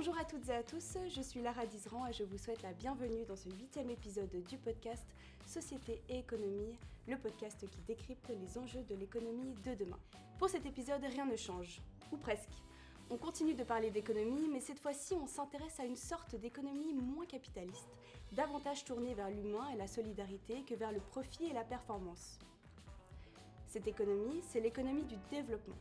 Bonjour à toutes et à tous, je suis Lara Dizran et je vous souhaite la bienvenue dans ce huitième épisode du podcast Société et économie, le podcast qui décrypte les enjeux de l'économie de demain. Pour cet épisode, rien ne change, ou presque. On continue de parler d'économie, mais cette fois-ci, on s'intéresse à une sorte d'économie moins capitaliste, davantage tournée vers l'humain et la solidarité que vers le profit et la performance. Cette économie, c'est l'économie du développement.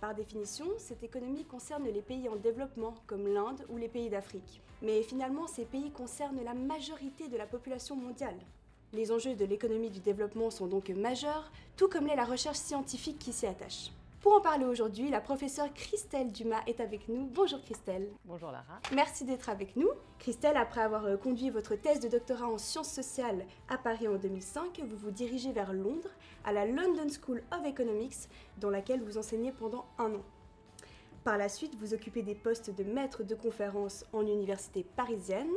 Par définition, cette économie concerne les pays en développement, comme l'Inde ou les pays d'Afrique. Mais finalement, ces pays concernent la majorité de la population mondiale. Les enjeux de l'économie du développement sont donc majeurs, tout comme l'est la recherche scientifique qui s'y attache. Pour en parler aujourd'hui, la professeure Christelle Dumas est avec nous. Bonjour Christelle. Bonjour Lara. Merci d'être avec nous. Christelle, après avoir euh, conduit votre thèse de doctorat en sciences sociales à Paris en 2005, vous vous dirigez vers Londres, à la London School of Economics, dans laquelle vous enseignez pendant un an. Par la suite, vous occupez des postes de maître de conférence en université parisienne,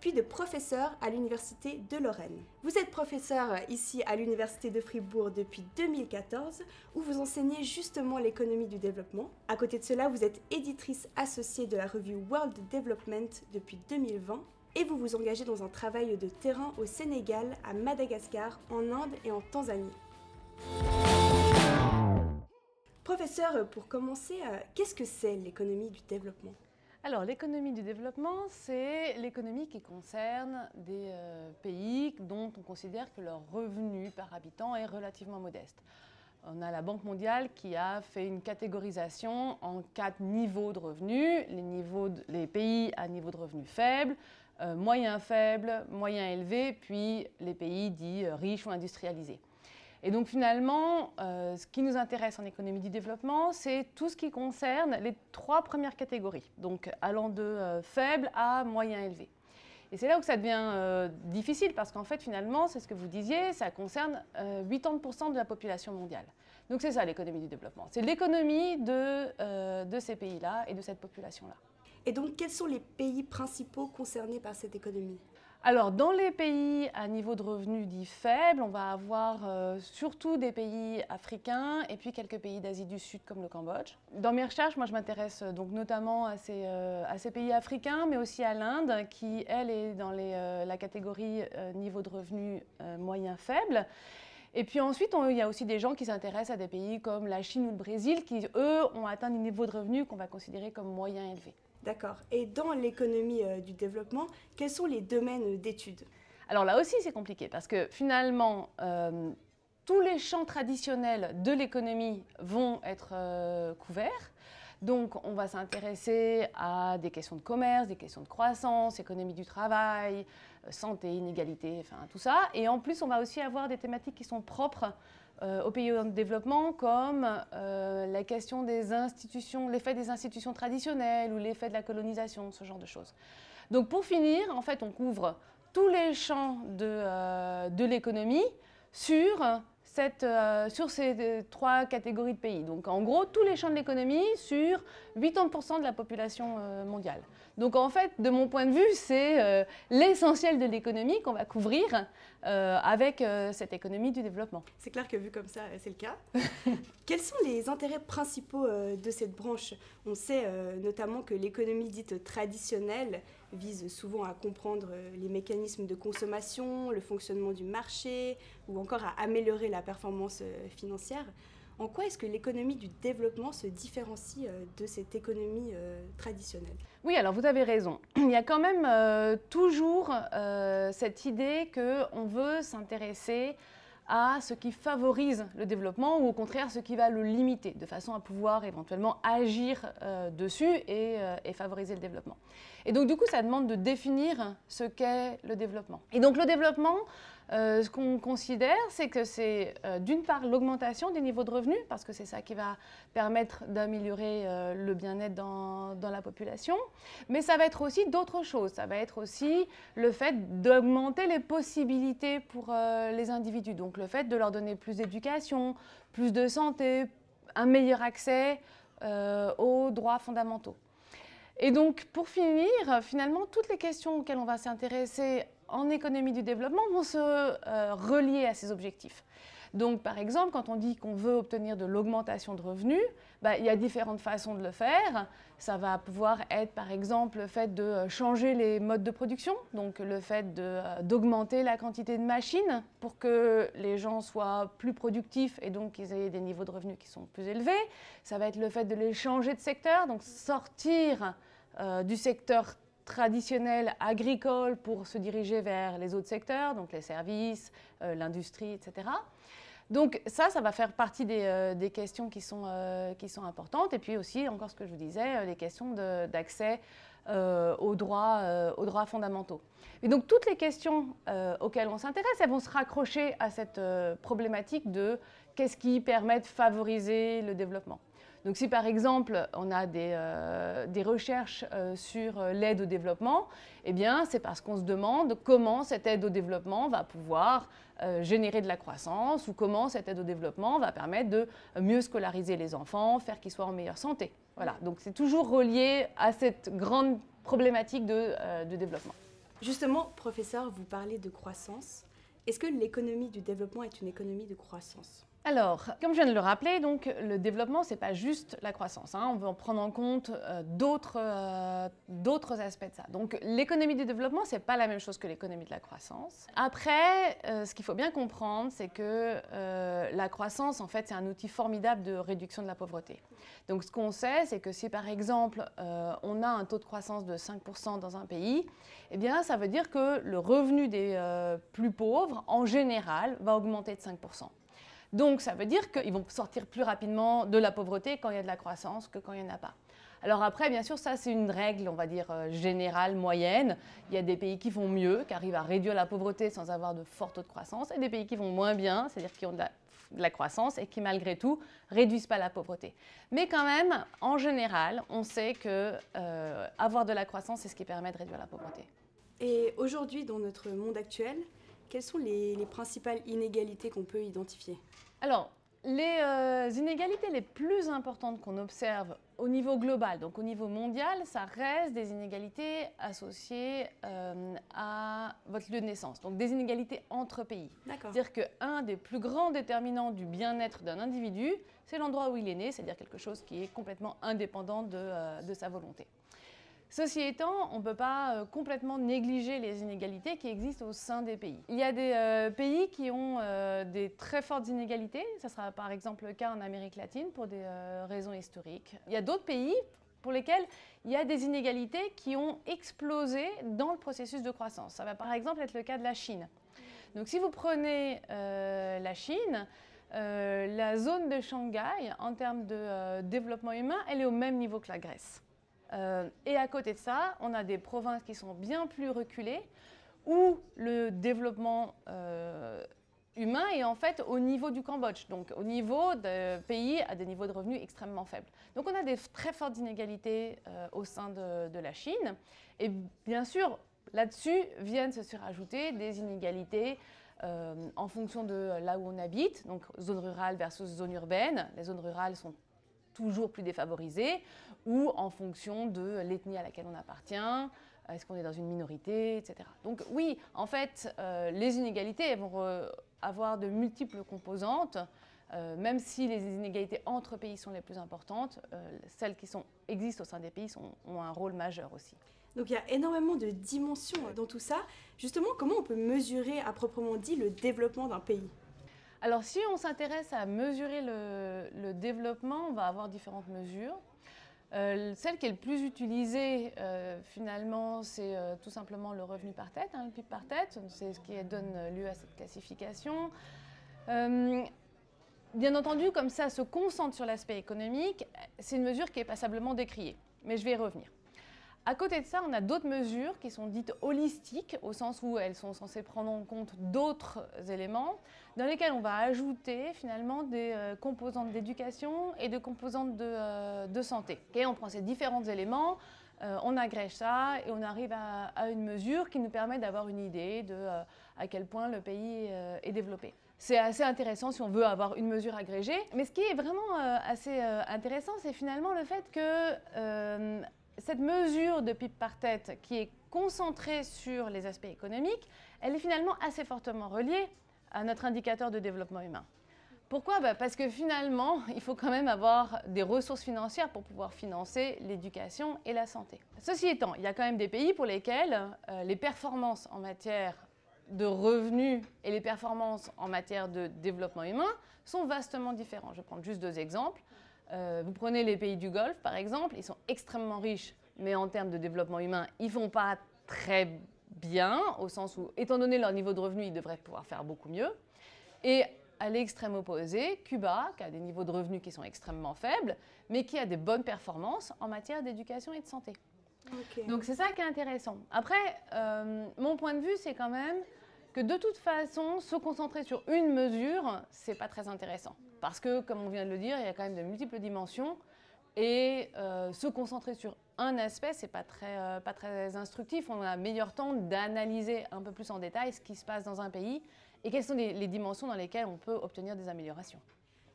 puis de professeur à l'université de Lorraine. Vous êtes professeur ici à l'université de Fribourg depuis 2014, où vous enseignez justement l'économie du développement. À côté de cela, vous êtes éditrice associée de la revue World Development depuis 2020 et vous vous engagez dans un travail de terrain au Sénégal, à Madagascar, en Inde et en Tanzanie. Professeur, pour commencer, euh, qu'est-ce que c'est l'économie du développement? Alors, l'économie du développement, c'est l'économie qui concerne des euh, pays dont on considère que leur revenu par habitant est relativement modeste. On a la Banque mondiale qui a fait une catégorisation en quatre niveaux de revenus. Les, pays à niveau de revenu faible, euh, moyen faible, moyen élevé, puis les pays dits riches ou industrialisés. Et donc finalement, euh, ce qui nous intéresse en économie du développement, c'est tout ce qui concerne les trois premières catégories, donc allant de euh, faible à moyen élevé. Et c'est là où ça devient euh, difficile parce qu'en fait, finalement, c'est ce que vous disiez, ça concerne 80% de la population mondiale. Donc c'est ça l'économie du développement. C'est l'économie de, de ces pays-là et de cette population-là. Et donc, quels sont les pays principaux concernés par cette économie? Alors, dans les pays à niveau de revenus dits faibles, on va avoir euh, surtout des pays africains et puis quelques pays d'Asie du Sud comme le Cambodge. Dans mes recherches, moi, je m'intéresse euh, donc notamment à ces, euh, à ces, pays africains, mais aussi à l'Inde, qui, elle, est dans la catégorie niveau de revenus moyen faible. Et puis ensuite, il y a aussi des gens qui s'intéressent à des pays comme la Chine ou le Brésil, qui, eux, ont atteint des niveaux de revenus qu'on va considérer comme moyen élevés. D'accord. Et dans l'économie euh, du développement, quels sont les domaines d'études? Alors là aussi, c'est compliqué parce que finalement, euh, tous les champs traditionnels de l'économie vont être euh, couverts. Donc, on va s'intéresser à des questions de commerce, des questions de croissance, économie du travail, santé, inégalité, tout ça. Et en plus, on va aussi avoir des thématiques qui sont propres euh, aux pays en développement, comme euh, la question des institutions, l'effet des institutions traditionnelles ou l'effet de la colonisation, ce genre de choses. Donc pour finir, en fait, on couvre tous les champs de, euh, de l'économie sur euh, sur ces euh, trois catégories de pays. Donc en gros, tous les champs de l'économie sur 80% de la population euh, mondiale. Donc en fait, de mon point de vue, c'est l'essentiel de l'économie qu'on va couvrir avec cette économie du développement. C'est clair que vu comme ça, c'est le cas. Quels sont les intérêts principaux de cette branche? On sait notamment que l'économie dite traditionnelle vise souvent à comprendre les mécanismes de consommation, le fonctionnement du marché ou encore à améliorer la performance euh, financière. En quoi est-ce que l'économie du développement se différencie euh, de cette économie euh, traditionnelle? Oui, alors vous avez raison. Il y a quand même toujours cette idée qu'on veut s'intéresser à ce qui favorise le développement ou au contraire ce qui va le limiter, de façon à pouvoir éventuellement agir dessus et, et, favoriser le développement. Et donc du coup, ça demande de définir ce qu'est le développement. Et donc le développement, euh, ce qu'on considère, c'est que c'est euh, d'une part l'augmentation des niveaux de revenus, parce que c'est ça qui va permettre d'améliorer euh, le bien-être dans, dans, la population, mais ça va être aussi d'autres choses. Ça va être aussi le fait d'augmenter les possibilités pour les individus, donc le fait de leur donner plus d'éducation, plus de santé, un meilleur accès aux droits fondamentaux. Et donc, pour finir, finalement, toutes les questions auxquelles on va s'intéresser en économie du développement vont se euh, relier à ces objectifs. Donc, par exemple, quand on dit qu'on veut obtenir de l'augmentation de revenus, bah, il y a différentes façons de le faire. Ça va pouvoir être, par exemple, le fait de euh, changer les modes de production, donc le fait euh, d'augmenter la quantité de machines pour que les gens soient plus productifs et donc qu'ils aient des niveaux de revenus qui sont plus élevés. Ça va être le fait de les changer de secteur, donc sortir du secteur traditionnel agricole pour se diriger vers les autres secteurs, donc les services, l'industrie, etc. Donc ça, ça va faire partie des, euh, questions qui sont, euh, qui sont importantes. Et puis aussi, encore ce que je vous disais, euh, les questions d'accès aux, droits, aux droits fondamentaux. Et donc toutes les questions auxquelles on s'intéresse, elles vont se raccrocher à cette problématique de qu'est-ce qui permet de favoriser le développement. Donc si par exemple on a des, euh, recherches euh, sur euh, l'aide au développement, eh bien c'est parce qu'on se demande comment cette aide au développement va pouvoir générer de la croissance ou comment cette aide au développement va permettre de mieux scolariser les enfants, faire qu'ils soient en meilleure santé. Voilà, donc c'est toujours relié à cette grande problématique de, de développement. Justement, professeur, vous parlez de croissance. Est-ce que l'économie du développement est une économie de croissance? Alors, comme je viens de le rappeler, donc, le développement, ce n'est pas juste la croissance. Hein. On veut en prendre en compte euh, euh, d'autres aspects de ça. Donc, l'économie du développement, ce n'est pas la même chose que l'économie de la croissance. Après, euh, ce qu'il faut bien comprendre, c'est que la croissance, en fait, c'est un outil formidable de réduction de la pauvreté. Donc, ce qu'on sait, c'est que si, par exemple, on a un taux de croissance de 5% dans un pays, eh bien, ça veut dire que le revenu des plus pauvres, en général, va augmenter de 5%. Donc ça veut dire qu'ils vont sortir plus rapidement de la pauvreté quand il y a de la croissance que quand il n'y en a pas. Alors après, bien sûr, ça c'est une règle, on va dire, euh, générale, moyenne. Il y a des pays qui vont mieux, qui arrivent à réduire la pauvreté sans avoir de fort taux de croissance, et des pays qui vont moins bien, c'est-à-dire qui ont de la, croissance et qui malgré tout réduisent pas la pauvreté. Mais quand même, en général, on sait que euh, avoir de la croissance, c'est ce qui permet de réduire la pauvreté. Et aujourd'hui, dans notre monde actuel, quelles sont les principales inégalités qu'on peut identifier? Alors, les euh, inégalités les plus importantes qu'on observe au niveau global, donc au niveau mondial, ça reste des inégalités associées euh, à votre lieu de naissance, donc des inégalités entre pays. C'est-à-dire qu'un des plus grands déterminants du bien-être d'un individu, c'est l'endroit où il est né, c'est-à-dire quelque chose qui est complètement indépendant de euh, sa volonté. Ceci étant, on ne peut pas euh, complètement négliger les inégalités qui existent au sein des pays. Il y a des euh, pays qui ont euh, des très fortes inégalités, ce sera par exemple le cas en Amérique latine pour des raisons historiques. Il y a d'autres pays pour lesquels il y a des inégalités qui ont explosé dans le processus de croissance. Ça va par exemple être le cas de la Chine. Donc si vous prenez la Chine, la zone de Shanghai, en termes de développement humain, elle est au même niveau que la Grèce. Euh, et à côté de ça, on a des provinces qui sont bien plus reculées, où le développement euh, humain est en fait au niveau du Cambodge, donc au niveau de pays à des niveaux de revenus extrêmement faibles. Donc on a des très fortes inégalités euh, au sein de, la Chine. Et bien sûr, là-dessus viennent se surajouter des inégalités en fonction de là où on habite, donc zone rurale versus zone urbaine. Les zones rurales sont toujours plus défavorisées, ou en fonction de l'ethnie à laquelle on appartient, est-ce qu'on est dans une minorité, etc. Donc oui, en fait, euh, les inégalités vont avoir de multiples composantes. Euh, même si les inégalités entre pays sont les plus importantes, euh, celles qui sont, existent au sein des pays ont un rôle majeur aussi. Donc il y a énormément de dimensions dans tout ça. Justement, comment on peut mesurer à proprement dit le développement d'un pays? Alors si on s'intéresse à mesurer le, développement, on va avoir différentes mesures. Euh, celle qui est le plus utilisée, euh, finalement, c'est euh, tout simplement le revenu par tête, hein, le PIB par tête. C'est ce qui donne lieu à cette classification. bien entendu, comme ça se concentre sur l'aspect économique, c'est une mesure qui est passablement décriée. Mais je vais y revenir. À côté de ça, on a d'autres mesures qui sont dites holistiques, au sens où elles sont censées prendre en compte d'autres éléments, dans lesquels on va ajouter finalement des euh, composantes d'éducation et des composantes de, euh, santé. On prend ces différents éléments, euh, on agrège ça et on arrive à, une mesure qui nous permet d'avoir une idée de à quel point le pays est développé. C'est assez intéressant si on veut avoir une mesure agrégée. Mais ce qui est vraiment assez intéressant, c'est finalement le fait que cette mesure de PIB par tête qui est concentrée sur les aspects économiques, elle est finalement assez fortement reliée à notre indicateur de développement humain. Pourquoi? Bah, Parce que finalement, il faut quand même avoir des ressources financières pour pouvoir financer l'éducation et la santé. Ceci étant, il y a quand même des pays pour lesquels euh, les performances en matière de revenus et les performances en matière de développement humain sont vastement différents. Je vais prendre juste deux exemples. Euh, vous prenez les pays du Golfe, par exemple, ils sont extrêmement riches, mais en termes de développement humain, ils ne vont pas très bien, au sens où, étant donné leur niveau de revenus, ils devraient pouvoir faire beaucoup mieux. Et à l'extrême opposé, Cuba, qui a des niveaux de revenus qui sont extrêmement faibles, mais qui a des bonnes performances en matière d'éducation et de santé. Donc c'est ça qui est intéressant. Après, euh, mon point de vue, c'est quand même que de toute façon, se concentrer sur une mesure, c'est pas très intéressant. Parce que, comme on vient de le dire, il y a quand même de multiples dimensions. Et euh, se concentrer sur un aspect, c'est pas euh, pas très instructif. On a meilleur temps d'analyser un peu plus en détail ce qui se passe dans un pays et quelles sont les dimensions dans lesquelles on peut obtenir des améliorations.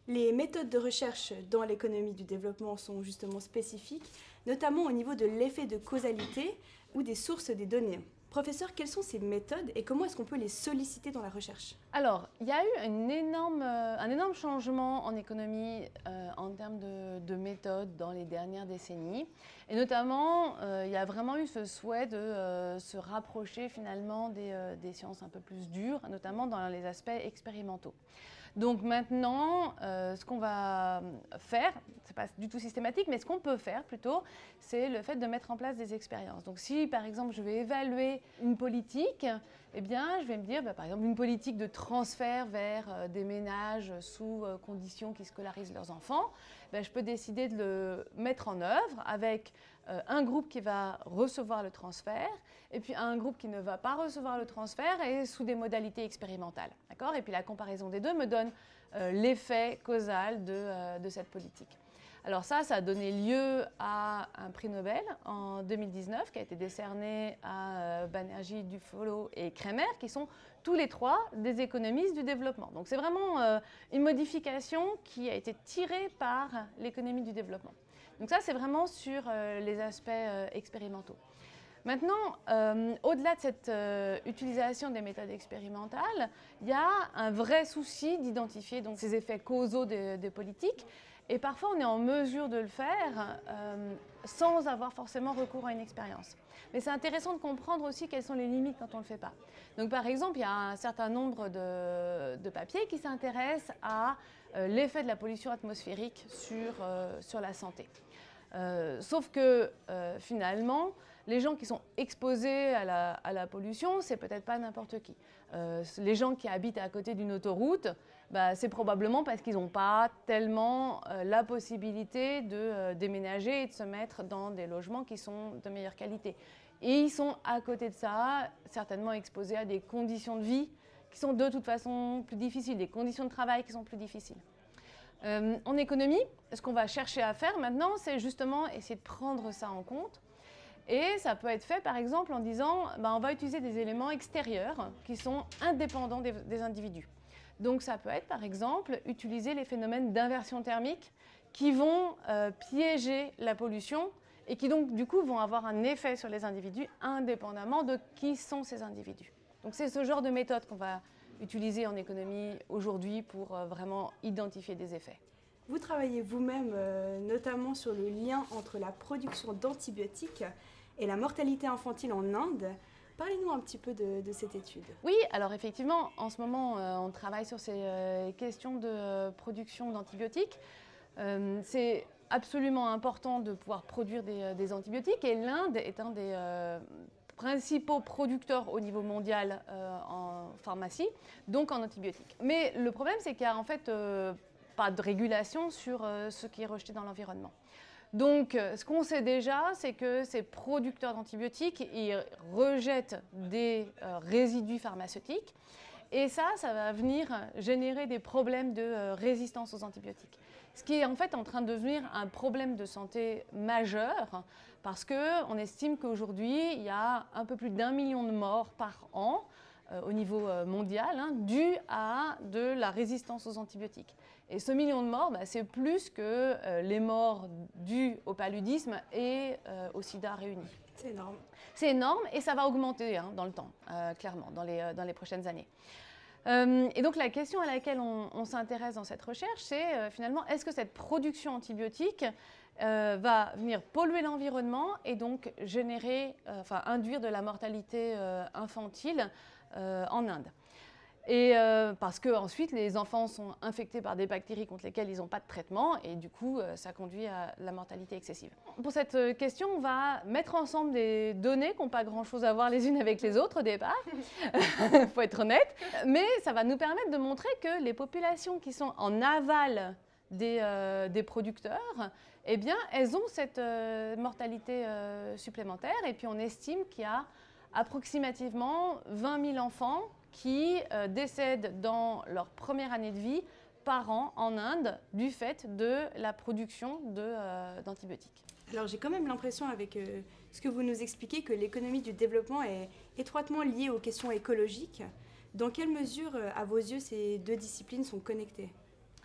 Les méthodes de recherche dans l'économie du développement sont justement spécifiques, notamment au niveau de l'effet de causalité ou des sources des données. Professeur, quelles sont ces méthodes et comment est-ce qu'on peut les solliciter dans la recherche? Alors, il y a eu énorme, euh, un énorme changement en économie euh, en termes de, méthodes dans les dernières décennies. Et notamment, euh, il y a vraiment eu ce souhait de se rapprocher finalement des, sciences un peu plus dures, notamment dans les aspects expérimentaux. Donc maintenant, euh, ce qu'on va faire, ce n'est pas du tout systématique, mais ce qu'on peut faire plutôt, c'est le fait de mettre en place des expériences. Donc si par exemple je vais évaluer une politique, eh bien je vais me dire bah, par exemple une politique de transfert vers euh, des ménages sous euh, conditions qui scolarisent leurs enfants, bah, je peux décider de le mettre en œuvre avec un groupe qui va recevoir le transfert et puis un groupe qui ne va pas recevoir le transfert et sous des modalités expérimentales. D'accord? Et puis la comparaison des deux me donne euh, l'effet causal de, euh, de, cette politique. Alors ça, ça a donné lieu à un prix Nobel en 2019 qui a été décerné à euh, Banerjee, Dufolo et Kremer, qui sont tous les trois des économistes du développement. Donc c'est vraiment euh, une modification qui a été tirée par l'économie du développement. Donc ça, c'est vraiment sur les aspects expérimentaux. Maintenant, euh, au-delà de cette euh, utilisation des méthodes expérimentales, il y a un vrai souci d'identifier ces effets causaux des, politiques. Et parfois, on est en mesure de le faire euh, sans avoir forcément recours à une expérience. Mais c'est intéressant de comprendre aussi quelles sont les limites quand on ne le fait pas. Donc, par exemple, il y a un certain nombre de, papiers qui s'intéressent à l'effet de la pollution atmosphérique sur, sur la santé. sauf que finalement, les gens qui sont exposés à la, pollution, c'est peut-être pas n'importe qui. Euh, les gens qui habitent à côté d'une autoroute, bah, c'est probablement parce qu'ils n'ont pas tellement euh, la possibilité de euh, déménager et de se mettre dans des logements qui sont de meilleure qualité. Et ils sont à côté de ça certainement exposés à des conditions de vie qui sont de toute façon plus difficiles, des conditions de travail qui sont plus difficiles. en économie, ce qu'on va chercher à faire maintenant, c'est justement essayer de prendre ça en compte et ça peut être fait par exemple en disant bah, on va utiliser des éléments extérieurs qui sont indépendants des, individus. Donc ça peut être par exemple utiliser les phénomènes d'inversion thermique qui vont euh, piéger la pollution et qui donc du coup vont avoir un effet sur les individus indépendamment de qui sont ces individus. Donc c'est ce genre de méthode qu'on va utiliser en économie aujourd'hui pour euh, vraiment identifier des effets. Vous travaillez vous-même euh, notamment sur le lien entre la production d'antibiotiques et la mortalité infantile en Inde. Parlez-nous un petit peu de, cette étude. Oui, alors effectivement, en ce moment, euh, on travaille sur ces euh, questions de euh, production d'antibiotiques. c'est absolument important de pouvoir produire des, antibiotiques et l'Inde est un des principaux producteurs au niveau mondial en pharmacie, donc en antibiotiques. Mais le problème, c'est qu'il n'y a en fait pas de régulation sur ce qui est rejeté dans l'environnement. Donc, euh, ce qu'on sait déjà, c'est que ces producteurs d'antibiotiques, ils rejettent des euh, résidus pharmaceutiques. Et ça, ça va venir générer des problèmes de euh, résistance aux antibiotiques. Ce qui est en fait en train de devenir un problème de santé majeur, parce qu'on estime qu'aujourd'hui, il y a un peu plus d'un million de morts par an au niveau mondial, hein, dû à de la résistance aux antibiotiques. Et ce million de morts, bah, c'est plus que euh, les morts dues au paludisme et euh, au sida réunis. C'est énorme. C'est énorme et ça va augmenter hein, dans le temps, euh, clairement, dans les, dans les prochaines années. et donc la question à laquelle on, s'intéresse dans cette recherche, c'est finalement, est-ce que cette production antibiotique va venir polluer l'environnement et donc générer, enfin induire de la mortalité infantile en Inde? Et euh, parce que ensuite les enfants sont infectés par des bactéries contre lesquelles ils n'ont pas de traitement et du coup euh, ça conduit à la mortalité excessive. Pour cette euh, question, on va mettre ensemble des données qui n'ont pas grand-chose à voir les unes avec les autres au départ, il faut être honnête, mais ça va nous permettre de montrer que les populations qui sont en aval des, des producteurs, eh bien, elles ont cette mortalité supplémentaire. Et puis on estime qu'il y a approximativement 20 000 enfants qui euh, décèdent dans leur première année de vie par an en Inde du fait de la production euh, d'antibiotiques. Alors j'ai quand même l'impression avec euh, ce que vous nous expliquez que l'économie du développement est étroitement liée aux questions écologiques. Dans quelle mesure, à vos yeux, ces deux disciplines sont connectées?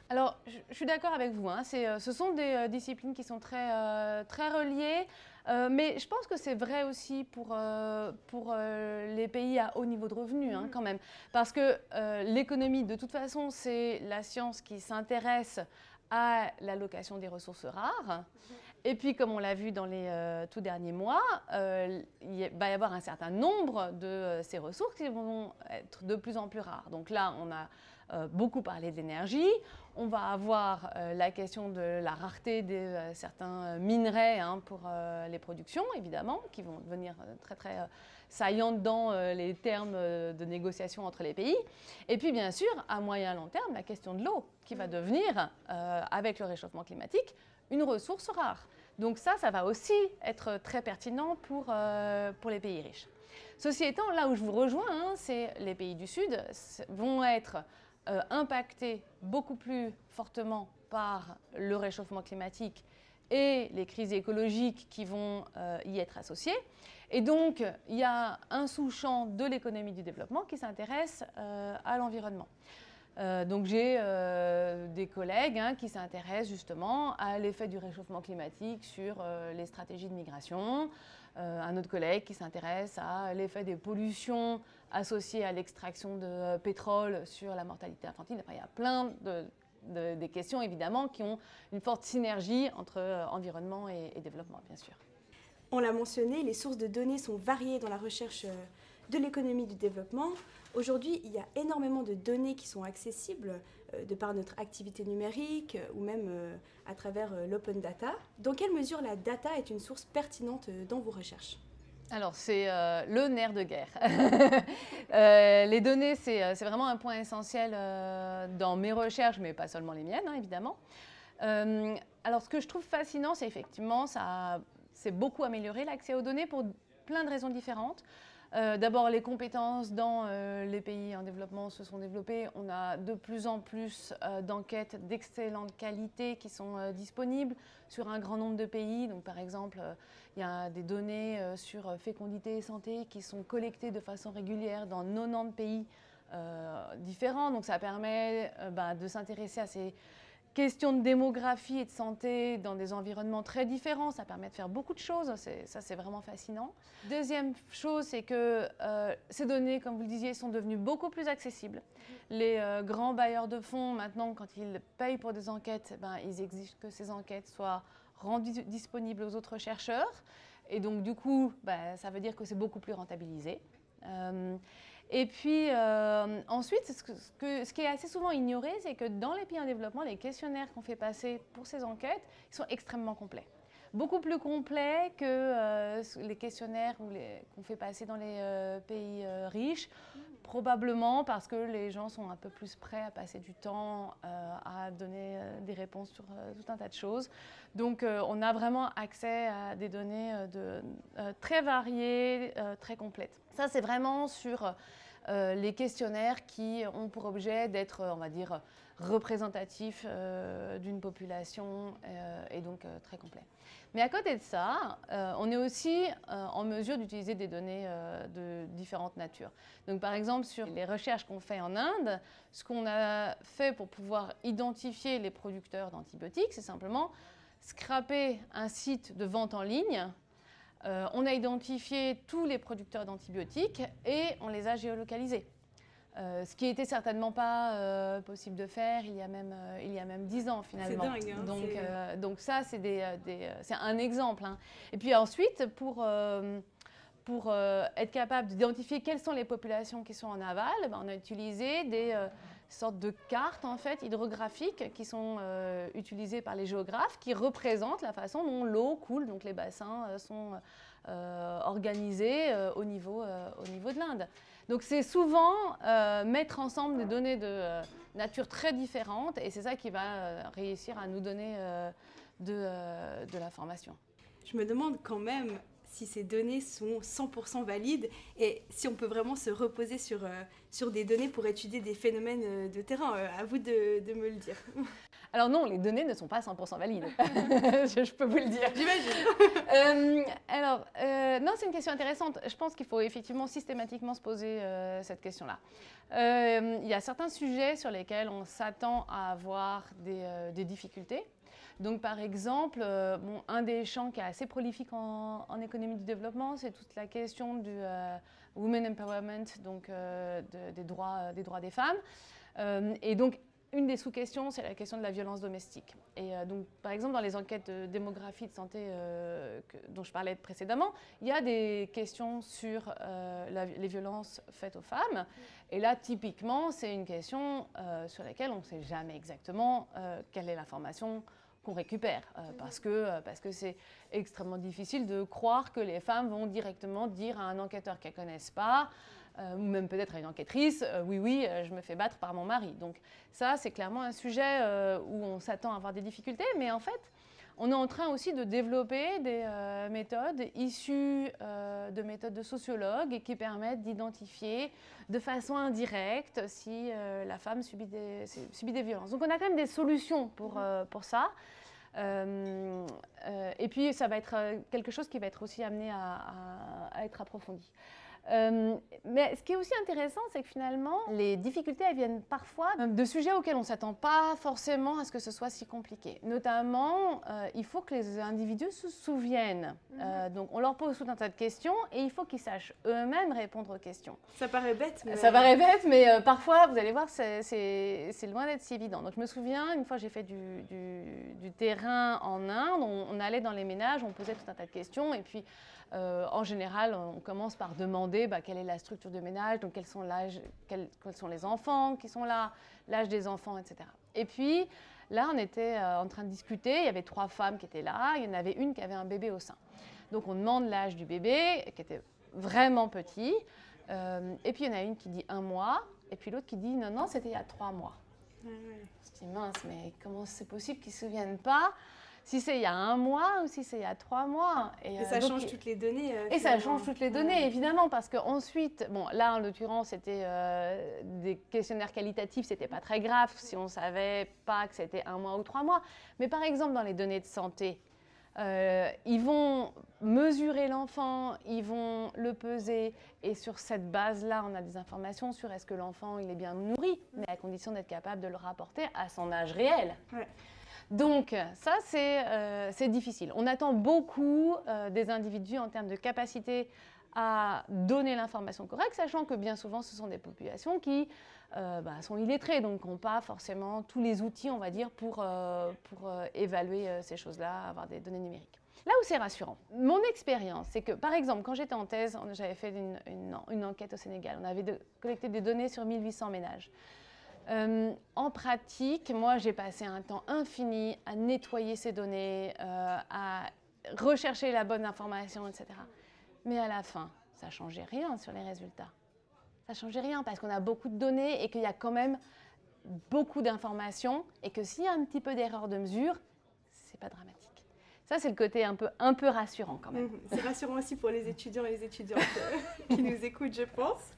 Alors, je, suis d'accord avec vous. Hein. ce sont des disciplines qui sont très, très reliées. Euh, mais je pense que c'est vrai aussi pour, euh, pour euh, les pays à haut niveau de revenus, hein, mm. quand même. Parce que l'économie, de toute façon, c'est la science qui s'intéresse à l'allocation des ressources rares. Mm-hmm. Et puis, comme on l'a vu dans les tout derniers mois, il va y avoir un certain nombre de ces ressources qui vont être de plus en plus rares. Donc là, on a beaucoup parlé de l'énergie. On va avoir euh, la question de la rareté de euh, certains minerais hein, pour les productions, évidemment, qui vont devenir très très saillantes dans les termes de négociation entre les pays. Et puis bien sûr, à moyen long terme, la question de l'eau, qui va devenir, avec le réchauffement climatique, une ressource rare. Donc ça, ça va aussi être très pertinent pour, pour les pays riches. Ceci étant, là où je vous rejoins, hein, c'est les pays du Sud vont être euh, impacté beaucoup plus fortement par le réchauffement climatique et les crises écologiques qui vont euh, y être associées. Et donc, il y a un sous-champ de l'économie du développement qui s'intéresse euh, à l'environnement. donc j'ai des collègues hein, qui s'intéressent justement à l'effet du réchauffement climatique sur les stratégies de migration, un autre collègue qui s'intéresse à l'effet des pollutions associé à l'extraction de euh, pétrole sur la mortalité infantile. il y a plein de, des questions évidemment qui ont une forte synergie entre euh, environnement et, développement, bien sûr. On l'a mentionné, les sources de données sont variées dans la recherche euh, de l'économie du développement. Aujourd'hui, il y a énormément de données qui sont accessibles de par notre activité numérique ou même à travers l'open data. Dans quelle mesure la data est une source pertinente dans vos recherches? Alors, c'est euh, le nerf de guerre. Euh, les données, euh, c'est vraiment un point essentiel dans mes recherches, mais pas seulement les miennes, hein, évidemment. alors, ce que je trouve fascinant, c'est effectivement, ça c'est beaucoup amélioré l'accès aux données pour plein de raisons différentes. D'abord, les compétences dans les pays en développement se sont développées. On a de plus en plus d'enquêtes d'excellente qualité qui sont disponibles sur un grand nombre de pays. Donc, par exemple, il y a des données euh, sur euh, fécondité et santé qui sont collectées de façon régulière dans 90 pays euh, différents. Donc ça permet bah, de s'intéresser à ces questions de démographie et de santé dans des environnements très différents. Ça permet de faire beaucoup de choses. Ça, c'est vraiment fascinant. Deuxième chose, c'est que ces données, comme vous le disiez, sont devenues beaucoup plus accessibles. Les grands bailleurs de fonds, maintenant, quand ils payent pour des enquêtes, ben, ils exigent que ces enquêtes soient rendu disponible aux autres chercheurs. Et donc, du coup, bah, ça veut dire que c'est beaucoup plus rentabilisé. Euh, et puis, euh, ensuite, ce, qui est assez souvent ignoré, c'est que dans les pays en développement, les questionnaires qu'on fait passer pour ces enquêtes sont extrêmement complets. Beaucoup plus complets que euh, les questionnaires qu'on fait passer dans les pays riches. Probablement parce que les gens sont un peu plus prêts à passer du temps euh, à donner euh, des réponses sur euh, tout un tas de choses. Donc on a vraiment accès à des données très variées, très complètes. Ça c'est vraiment sur les questionnaires qui ont pour objet d'être, on va dire, représentatifs d'une population et donc très complets. Mais à côté de ça, euh, on est aussi euh, en mesure d'utiliser des données euh, de différentes natures. Donc par exemple, sur les recherches qu'on fait en Inde, ce qu'on a fait pour pouvoir identifier les producteurs d'antibiotiques, c'est simplement scraper un site de vente en ligne. on a identifié tous les producteurs d'antibiotiques et on les a géolocalisés. Ce qui n'était certainement pas possible de faire il y a même il y a même dix ans finalement. Dingue. Hein, donc donc ça c'est des, c'est un exemple. Hein. Et puis ensuite pour pour être capable d'identifier quelles sont les populations qui sont en aval, ben, on a utilisé des sortes de cartes en fait hydrographiques qui sont euh, utilisées par les géographes, qui représentent la façon dont l'eau coule, donc les bassins euh, sont euh, organisés au, niveau, au niveau de l'Inde. Donc c'est souvent mettre ensemble des données de nature très différentes et c'est ça qui va réussir à nous donner de, de l'information. Je me demande quand même si ces données sont 100% valides et si on peut vraiment se reposer sur, euh, sur des données pour étudier des phénomènes euh, de terrain. Euh, à vous de, me le dire. Alors non, les données ne sont pas 100% valides. je, peux vous le dire. J'imagine. alors, non, c'est une question intéressante. Je pense qu'il faut effectivement systématiquement se poser cette question-là. Il y a certains sujets sur lesquels on s'attend à avoir des, des difficultés. Donc, par exemple, euh, bon, un des champs qui est assez prolifique en, économie du développement, c'est toute la question du euh, women empowerment, donc euh, des, droits, des droits des femmes. et donc, une des sous-questions, c'est la question de la violence domestique. Et donc, par exemple, dans les enquêtes de démographie de santé dont je parlais précédemment, il y a des questions sur les violences faites aux femmes. Et là, typiquement, c'est une question sur laquelle on ne sait jamais exactement quelle est l'information qu'on récupère, euh, parce que euh, parce que c'est extrêmement difficile de croire que les femmes vont directement dire à un enquêteur qu'elles connaissent pas, euh, ou même peut-être à une enquêtrice, oui oui, je me fais battre par mon mari. Donc ça, c'est clairement un sujet où on s'attend à avoir des difficultés, mais en fait, on est en train aussi de développer des méthodes issues de méthodes de sociologues et qui permettent d'identifier de façon indirecte si la femme subit des, subit des violences. Donc on a quand même des solutions pour, pour ça. Euh, euh, et puis, ça va être euh, quelque chose qui va être aussi amené à être approfondi. Euh, mais ce qui est aussi intéressant, c'est que finalement, les difficultés, elles viennent parfois de sujets auxquels on ne s'attend pas forcément à ce que ce soit si compliqué. Notamment, euh, il faut que les individus se souviennent. Euh, mhm. donc, on leur pose tout un tas de questions et il faut qu'ils sachent eux-mêmes répondre aux questions. Ça paraît bête, mais... Ça paraît bête, mais parfois, vous allez voir, c'est loin d'être si évident. Donc, je me souviens, une fois, j'ai fait du, du, terrain en Inde, on, on allait dans les ménages, on posait tout un tas de questions et puis euh, en général, on commence par demander bah, quelle est la structure de ménage, donc quels sont, quels, sont les enfants qui sont là, l'âge des enfants, etc. Et puis là, on était euh, en train de discuter, il y avait trois femmes qui étaient là, il y en avait une qui avait un bébé au sein. Donc on demande l'âge du bébé, qui était vraiment petit, euh, et puis il y en a une qui dit un mois, et puis l'autre qui dit non, non, c'était il y a trois mois. Je me dis mince, mais comment c'est possible qu'ils ne se souviennent pas? Si c'est il y a un mois ou si c'est il y a trois mois. Et, euh, ça change toutes les données. Euh, et ça change toutes les données, évidemment, parce qu'ensuite, bon, là en l'occurrence, c'était euh, des questionnaires qualitatifs, c'était pas très grave si on savait pas que c'était un mois ou trois mois. Mais par exemple, dans les données de santé, ils vont mesurer l'enfant, ils vont le peser, et sur cette base-là, on a des informations sur est-ce que l'enfant il est bien nourri, mais à condition d'être capable de le rapporter à son âge réel. Ouais. Donc ça, euh, c'est difficile. On attend beaucoup euh, des individus en termes de capacité à donner l'information correcte, sachant que bien souvent, ce sont des populations qui euh, bah, sont illettrées, donc n'ont pas forcément tous les outils, on va dire, pour, pour évaluer ces choses-là, avoir des données numériques. Là où c'est rassurant, mon expérience, c'est que par exemple, quand j'étais en thèse, j'avais fait une, une, enquête au Sénégal, on avait collecté des données sur 1800 ménages. Euh, en pratique, moi, j'ai passé un temps infini à nettoyer ces données, euh, à rechercher la bonne information, etc. Mais à la fin, ça ne changeait rien sur les résultats. Ça ne changeait rien parce qu'on a beaucoup de données et qu'il y a quand même beaucoup d'informations et que s'il y a un petit peu d'erreur de mesure, c'est pas dramatique. Ça, c'est le côté un peu, un peu rassurant quand même. Mhm. C'est rassurant aussi pour les étudiants et les étudiantes euh, qui nous écoutent, je pense.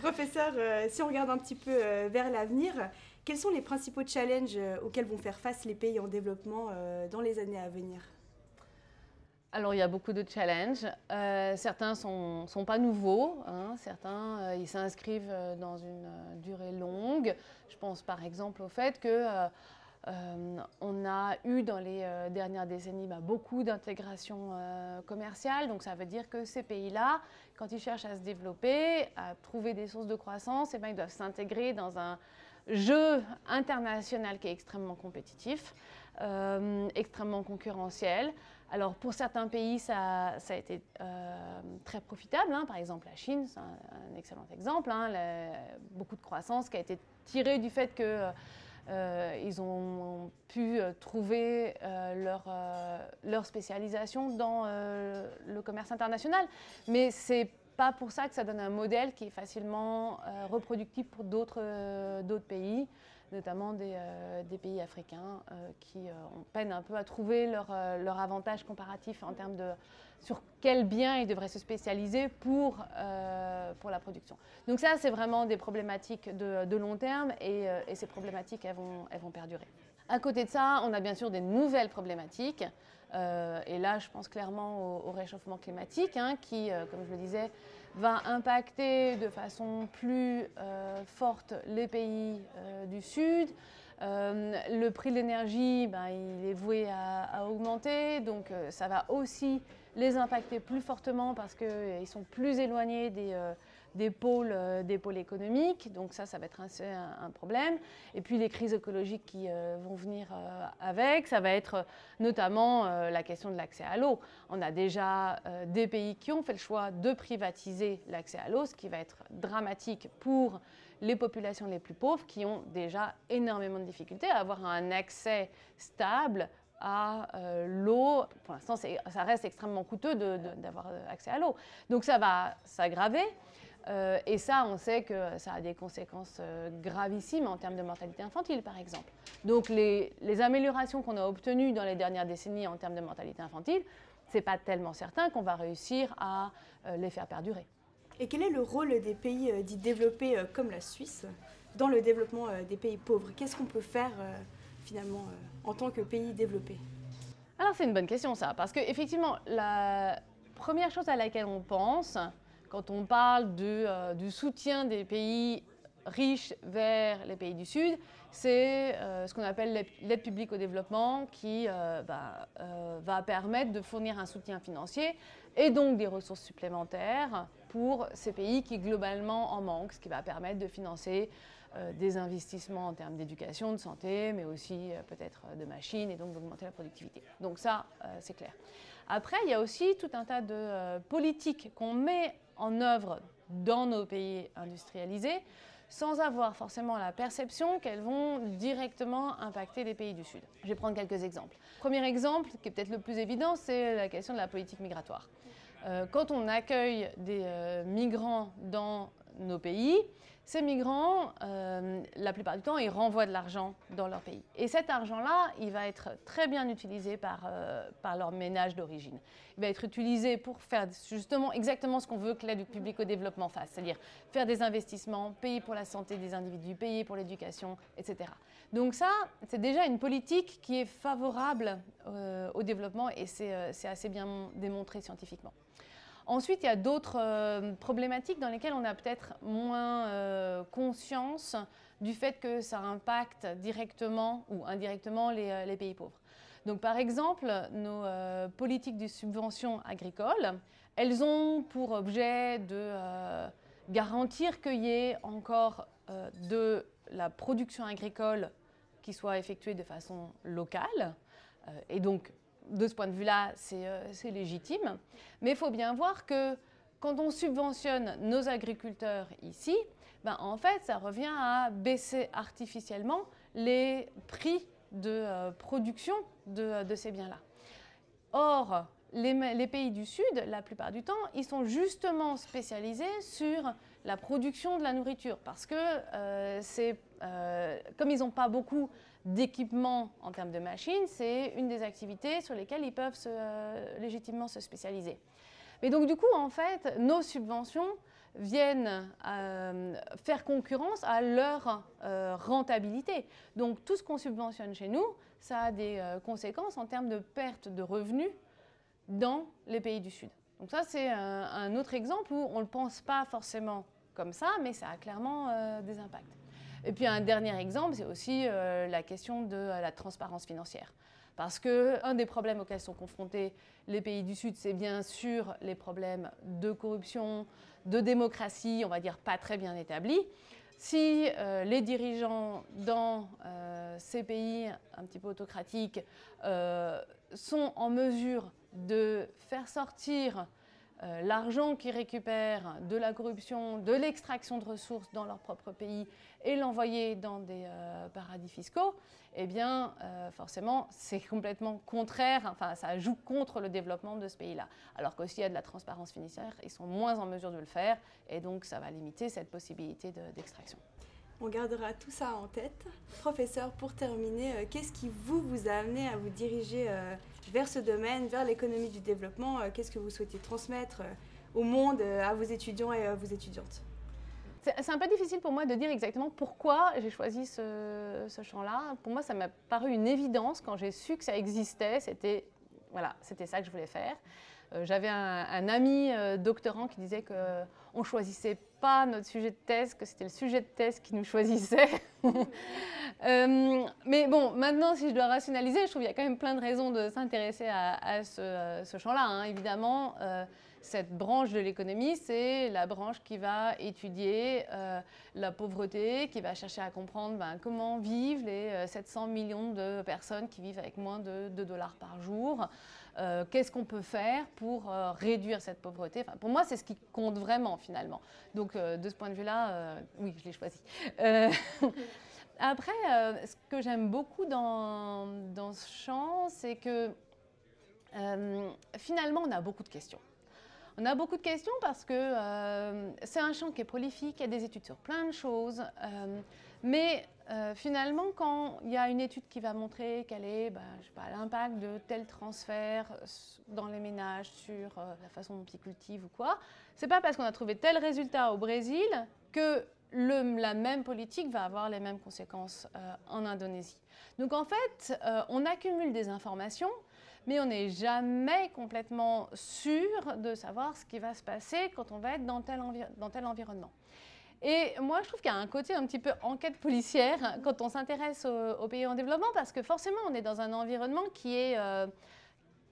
Professeur, euh, si on regarde un petit peu euh, vers l'avenir, quels sont les principaux challenges euh, auxquels vont faire face les pays en développement dans les années à venir? Alors il y a beaucoup de challenges. certains ne sont, pas nouveaux, hein. certains ils s'inscrivent dans une durée longue. Je pense par exemple au fait que on a eu dans les dernières décennies bah, beaucoup d'intégration commerciale, donc ça veut dire que ces pays-là, quand ils cherchent à se développer, à trouver des sources de croissance, eh ben, ils doivent s'intégrer dans un jeu international qui est extrêmement compétitif, extrêmement concurrentiel. Alors pour certains pays, ça, a été euh, très profitable. Hein. Par exemple, la Chine, c'est un, excellent exemple. Hein. beaucoup de croissance qui a été tirée du fait qu'ils euh, ont pu trouver euh, leur, spécialisation dans le commerce international. Mais c'est pas pour ça que ça donne un modèle qui est facilement reproductible pour d'autres pays notamment des, euh, pays africains euh, qui euh, peinent un peu à trouver leur, leur, avantage comparatif en termes de sur quels biens ils devraient se spécialiser pour, pour la production. Donc ça, c'est vraiment des problématiques de, long terme et, et, ces problématiques, elles vont, elles vont perdurer. À côté de ça, on a bien sûr des nouvelles problématiques. et là, je pense clairement au, réchauffement climatique, hein, qui, comme je le disais, va impacter de façon plus euh, forte les pays euh, du Sud. Euh, le prix de l'énergie, ben, il est voué à, augmenter, donc ça va aussi les impacter plus fortement parce qu'ils sont plus éloignés des, des pôles, euh, des pôles économiques. Donc ça, ça va être un, problème. Et puis les crises écologiques qui euh, vont venir euh, avec, ça va être notamment la question de l'accès à l'eau. On a déjà des pays qui ont fait le choix de privatiser l'accès à l'eau, ce qui va être dramatique pour les populations les plus pauvres qui ont déjà énormément de difficultés à avoir un accès stable à l'eau. Pour l'instant, ça reste extrêmement coûteux d'avoir accès à l'eau. Donc ça va s'aggraver. Euh, et ça, on sait que ça a des conséquences euh, gravissimes en termes de mortalité infantile, par exemple. Donc les, améliorations qu'on a obtenues dans les dernières décennies en termes de mortalité infantile, ce n'est pas tellement certain qu'on va réussir à euh, les faire perdurer. Et quel est le rôle des pays dits développés comme la Suisse dans le développement des pays pauvres? Qu'est-ce qu'on peut faire finalement en tant que pays développé? Alors c'est une bonne question ça, parce qu'effectivement, la première chose à laquelle on pense, quand on parle euh, du soutien des pays riches vers les pays du Sud, c'est euh, ce qu'on appelle l'aide publique au développement qui euh, bah, va permettre de fournir un soutien financier et donc des ressources supplémentaires pour ces pays qui globalement en manquent, ce qui va permettre de financer des investissements en termes d'éducation, de santé, mais aussi peut-être de machines et donc d'augmenter la productivité. Donc ça, c'est clair. Après, il y a aussi tout un tas de politiques qu'on met en œuvre dans nos pays industrialisés sans avoir forcément la perception qu'elles vont directement impacter les pays du Sud. Je vais prendre quelques exemples. Premier exemple, qui est peut-être le plus évident, c'est la question de la politique migratoire. Euh, quand on accueille des euh, migrants dans nos pays, ces migrants, euh, la plupart du temps, ils renvoient de l'argent dans leur pays. Et cet argent-là, il va être très bien utilisé par, euh, par leur ménage d'origine. Il va être utilisé pour faire justement exactement ce qu'on veut que l'aide publique au développement fasse, c'est-à-dire faire des investissements, payer pour la santé des individus, payer pour l'éducation, etc. Donc ça, c'est déjà une politique qui est favorable euh, au développement et c'est assez bien démontré scientifiquement. Ensuite, il y a d'autres euh, problématiques dans lesquelles on a peut-être moins euh, conscience du fait que ça impacte directement ou indirectement les, euh, pays pauvres. Donc, par exemple, nos politiques de subvention agricole, elles ont pour objet de garantir qu'il y ait encore de la production agricole qui soit effectuée de façon locale et donc de ce point de vue-là, euh, c'est légitime. Mais il faut bien voir que quand on subventionne nos agriculteurs ici, ben, en fait, ça revient à baisser artificiellement les prix de euh, production de, ces biens-là. Or, les, pays du Sud, la plupart du temps, ils sont justement spécialisés sur la production de la nourriture parce que euh, c'est comme ils n'ont pas beaucoup d'équipement en termes de machines, c'est une des activités sur lesquelles ils peuvent euh, légitimement se spécialiser. Mais donc du coup, en fait, nos subventions viennent euh, faire concurrence à leur euh, rentabilité. Donc tout ce qu'on subventionne chez nous, ça a des conséquences en termes de perte de revenus dans les pays du Sud. Donc ça, c'est un, autre exemple où on ne le pense pas forcément comme ça, mais ça a clairement des impacts. Et puis un dernier exemple, c'est aussi la question de la transparence financière. Parce qu'un des problèmes auxquels sont confrontés les pays du Sud, c'est bien sûr les problèmes de corruption, de démocratie, on va dire pas très bien établis. Si euh, les dirigeants dans euh, ces pays un petit peu autocratiques euh, sont en mesure de faire sortir euh, l'argent qu'ils récupèrent de la corruption, de l'extraction de ressources dans leur propre pays et l'envoyer dans des euh, paradis fiscaux, eh bien, euh, forcément, c'est complètement contraire, enfin, ça joue contre le développement de ce pays-là. Alors qu'aussi, il y a de la transparence financière, ils sont moins en mesure de le faire, et donc ça va limiter cette possibilité d'extraction. On gardera tout ça en tête. Professeur, pour terminer, qu'est-ce qui vous, vous a amené à vous diriger vers ce domaine, vers l'économie du développement euh, Qu'est-ce que vous souhaitez transmettre euh, au monde, euh, à vos étudiants et à vos étudiantes c'est un peu difficile pour moi de dire exactement pourquoi j'ai choisi ce, champ-là. Pour moi, ça m'a paru une évidence quand j'ai su que ça existait. C'était voilà, c'était ça que je voulais faire. J'avais un, ami doctorant qui disait qu'on ne choisissait pas notre sujet de thèse, que c'était le sujet de thèse qui nous choisissait. Euh, mais bon, maintenant, si je dois rationaliser, je trouve qu'il y a quand même plein de raisons de s'intéresser à, ce, champ-là. Hein. Évidemment, euh, cette branche de l'économie, c'est la branche qui va étudier euh, la pauvreté, qui va chercher à comprendre ben, comment vivent les 700 millions de personnes qui vivent avec moins de 2 dollars par jour. Qu'est-ce qu'on peut faire pour réduire cette pauvreté? Enfin, Pour moi, c'est ce qui compte vraiment finalement. Donc, de ce point de vue-là, oui, je l'ai choisi. Après, euh, ce que j'aime beaucoup dans, dans, ce champ, c'est que euh, finalement, on a beaucoup de questions. On a beaucoup de questions parce que euh, c'est un champ qui est prolifique, il y a des études sur plein de choses. Mais finalement, quand il y a une étude qui va montrer quel est ben, l'impact de tel transfert dans les ménages sur la façon dont ils cultivent ou quoi, c'est pas parce qu'on a trouvé tel résultat au Brésil que la même politique va avoir les mêmes conséquences euh, en Indonésie. Donc en fait, euh, on accumule des informations, mais on n'est jamais complètement sûr de savoir ce qui va se passer quand on va être dans tel environnement. Et moi, je trouve qu'il y a un côté un petit peu enquête policière quand on s'intéresse aux, pays en développement, parce que forcément, on est dans un environnement qui est, euh,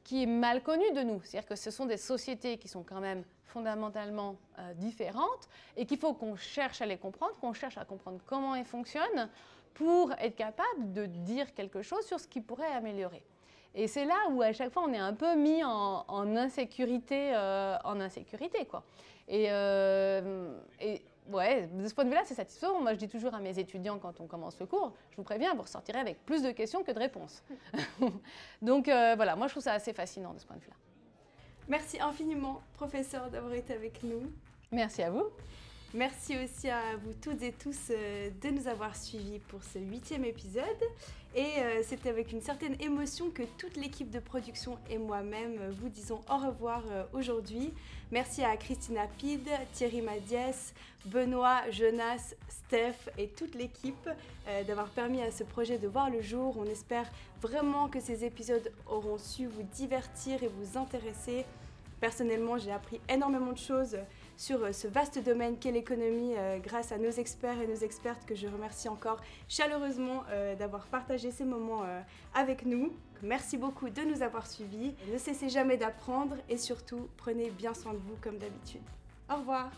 qui est mal connu de nous. C'est-à-dire que ce sont des sociétés qui sont quand même fondamentalement euh, différentes et qu'il faut qu'on cherche à les comprendre, qu'on cherche à comprendre comment elles fonctionnent pour être capable de dire quelque chose sur ce qui pourrait améliorer. Et c'est là où à chaque fois on est un peu mis en, insécurité, euh, en insécurité quoi. Et, et ouais, de ce point de vue-là, c'est satisfaisant. Moi, je dis toujours à mes étudiants quand on commence le cours, je vous préviens, vous ressortirez avec plus de questions que de réponses. Donc voilà, moi je trouve ça assez fascinant de ce point de vue-là. Merci infiniment, professeur, d'avoir été avec nous. Merci à vous. Merci aussi à vous toutes et tous euh, de nous avoir suivis pour ce huitième épisode. Et euh, c'est avec une certaine émotion que toute l'équipe de production et moi-même vous disons au revoir euh, aujourd'hui. Merci à Christina Pide, Thierry Madiès, Benoît, Jonas, Steph et toute l'équipe d'avoir permis à ce projet de voir le jour. On espère vraiment que ces épisodes auront su vous divertir et vous intéresser. Personnellement, j'ai appris énormément de choses sur euh, ce vaste domaine qu'est l'économie euh, grâce à nos experts et nos expertes que je remercie encore chaleureusement euh, d'avoir partagé ces moments avec nous. Merci beaucoup de nous avoir suivis. Ne cessez jamais d'apprendre et surtout, prenez bien soin de vous comme d'habitude. Au revoir.